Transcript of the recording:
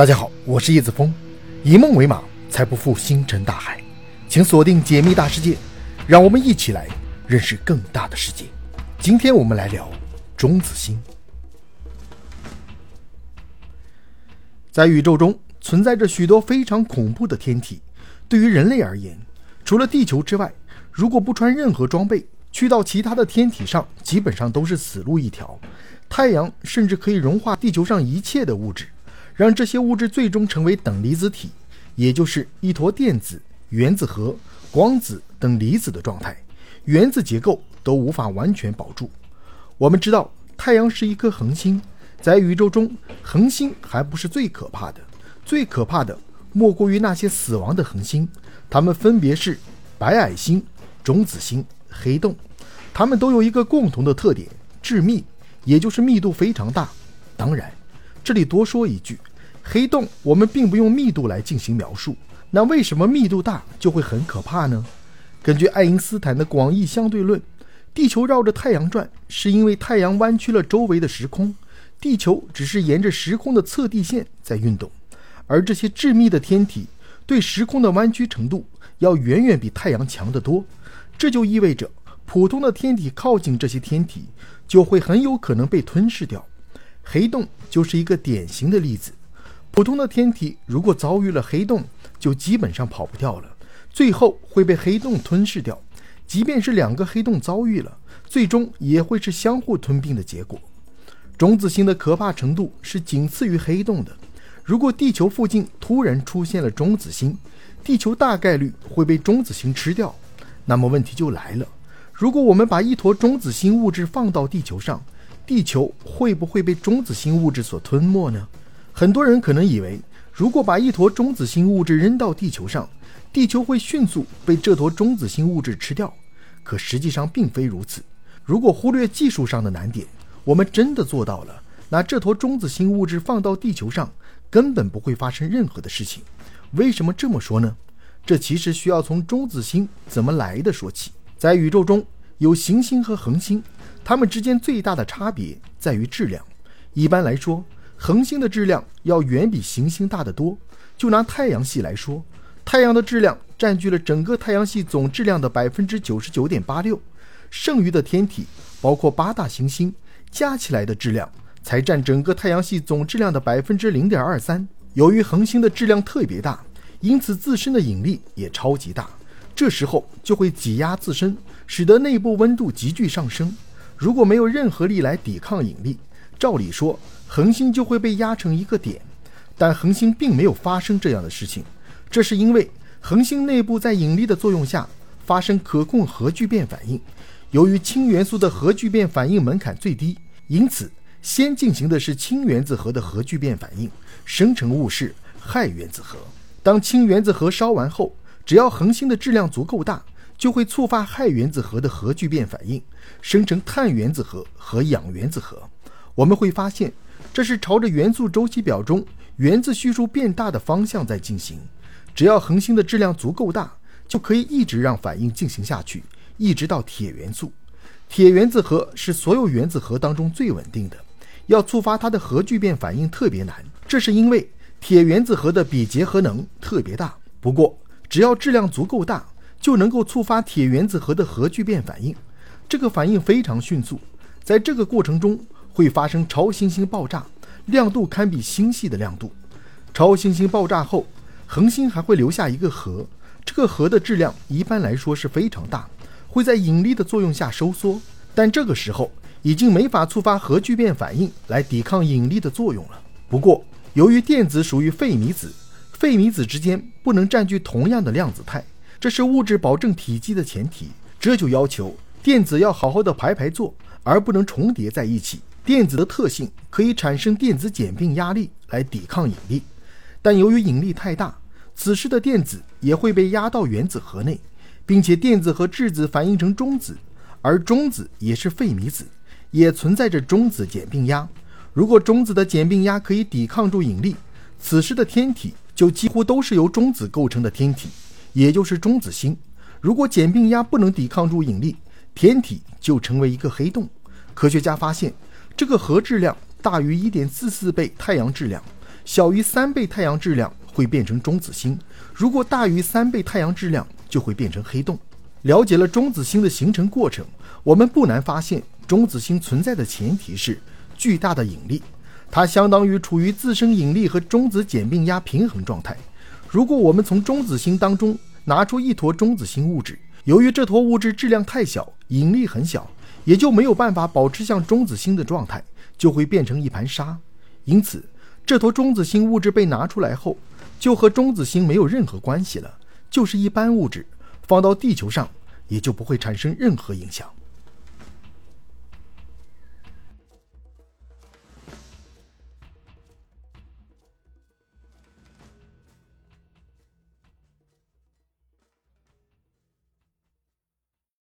大家好，我是叶子峰，以梦为马，才不负星辰大海。请锁定解密大世界，让我们一起来认识更大的世界。今天我们来聊中子星。在宇宙中存在着许多非常恐怖的天体，对于人类而言，除了地球之外，如果不穿任何装备，去到其他的天体上，基本上都是死路一条。太阳甚至可以融化地球上一切的物质。让这些物质最终成为等离子体，也就是一坨电子、原子核、光子等离子的状态，原子结构都无法完全保住。我们知道，太阳是一颗恒星，在宇宙中，恒星还不是最可怕的，最可怕的莫过于那些死亡的恒星，它们分别是白矮星、中子星、黑洞，它们都有一个共同的特点：致密，也就是密度非常大。当然，这里多说一句。黑洞，我们并不用密度来进行描述。那为什么密度大就会很可怕呢？根据爱因斯坦的广义相对论，地球绕着太阳转，是因为太阳弯曲了周围的时空，地球只是沿着时空的测地线在运动。而这些致密的天体对时空的弯曲程度要远远比太阳强得多，这就意味着普通的天体靠近这些天体就会很有可能被吞噬掉。黑洞就是一个典型的例子。普通的天体如果遭遇了黑洞，就基本上跑不掉了，最后会被黑洞吞噬掉。即便是两个黑洞遭遇了，最终也会是相互吞并的结果。中子星的可怕程度是仅次于黑洞的。如果地球附近突然出现了中子星，地球大概率会被中子星吃掉。那么问题就来了：如果我们把一坨中子星物质放到地球上，地球会不会被中子星物质所吞没呢？很多人可能以为，如果把一坨中子星物质扔到地球上，地球会迅速被这坨中子星物质吃掉。可实际上并非如此。如果忽略技术上的难点，我们真的做到了，那这坨中子星物质放到地球上，根本不会发生任何的事情。为什么这么说呢？这其实需要从中子星怎么来的说起。在宇宙中有行星和恒星，它们之间最大的差别在于质量。一般来说，恒星的质量要远比行星大得多。就拿太阳系来说，太阳的质量占据了整个太阳系总质量的百分之九十九点八六，剩余的天体，包括八大行星加起来的质量，才占整个太阳系总质量的百分之零点二三。由于恒星的质量特别大，因此自身的引力也超级大，这时候就会挤压自身，使得内部温度急剧上升。如果没有任何力来抵抗引力，照理说，恒星就会被压成一个点，但恒星并没有发生这样的事情。这是因为恒星内部在引力的作用下发生可控核聚变反应。由于氢元素的核聚变反应门槛最低，因此先进行的是氢原子核的核聚变反应，生成物是氦原子核。当氢原子核烧完后，只要恒星的质量足够大，就会触发氦原子核的核聚变反应，生成碳原子核和氧原子核。我们会发现，这是朝着元素周期表中原子序数变大的方向在进行。只要恒星的质量足够大，就可以一直让反应进行下去，一直到铁元素。铁原子核是所有原子核当中最稳定的，要触发它的核聚变反应特别难。这是因为铁原子核的比结合能特别大。不过，只要质量足够大，就能够触发铁原子核的核聚变反应。这个反应非常迅速，在这个过程中。会发生超新星爆炸，亮度堪比星系的亮度。超新星爆炸后，恒星还会留下一个核，这个核的质量一般来说是非常大，会在引力的作用下收缩。但这个时候已经没法触发核聚变反应来抵抗引力的作用了。不过，由于电子属于费米子，费米子之间不能占据同样的量子态，这是物质保证体积的前提。这就要求电子要好好的排排坐，而不能重叠在一起。电子的特性可以产生电子简并压力来抵抗引力，但由于引力太大，此时的电子也会被压到原子核内，并且电子和质子反应成中子，而中子也是费米子，也存在着中子简并压。如果中子的简并压可以抵抗住引力，此时的天体就几乎都是由中子构成的天体，也就是中子星。如果简并压不能抵抗住引力，天体就成为一个黑洞。科学家发现。这个核质量大于一点四四倍太阳质量，小于三倍太阳质量会变成中子星，如果大于三倍太阳质量就会变成黑洞。了解了中子星的形成过程，我们不难发现，中子星存在的前提是巨大的引力，它相当于处于自身引力和中子简并压平衡状态。如果我们从中子星当中拿出一坨中子星物质，由于这坨物质质量太小，引力很小，也就没有办法保持像中子星的状态，就会变成一盘沙。因此，这坨中子星物质被拿出来后，就和中子星没有任何关系了，就是一般物质，放到地球上也就不会产生任何影响。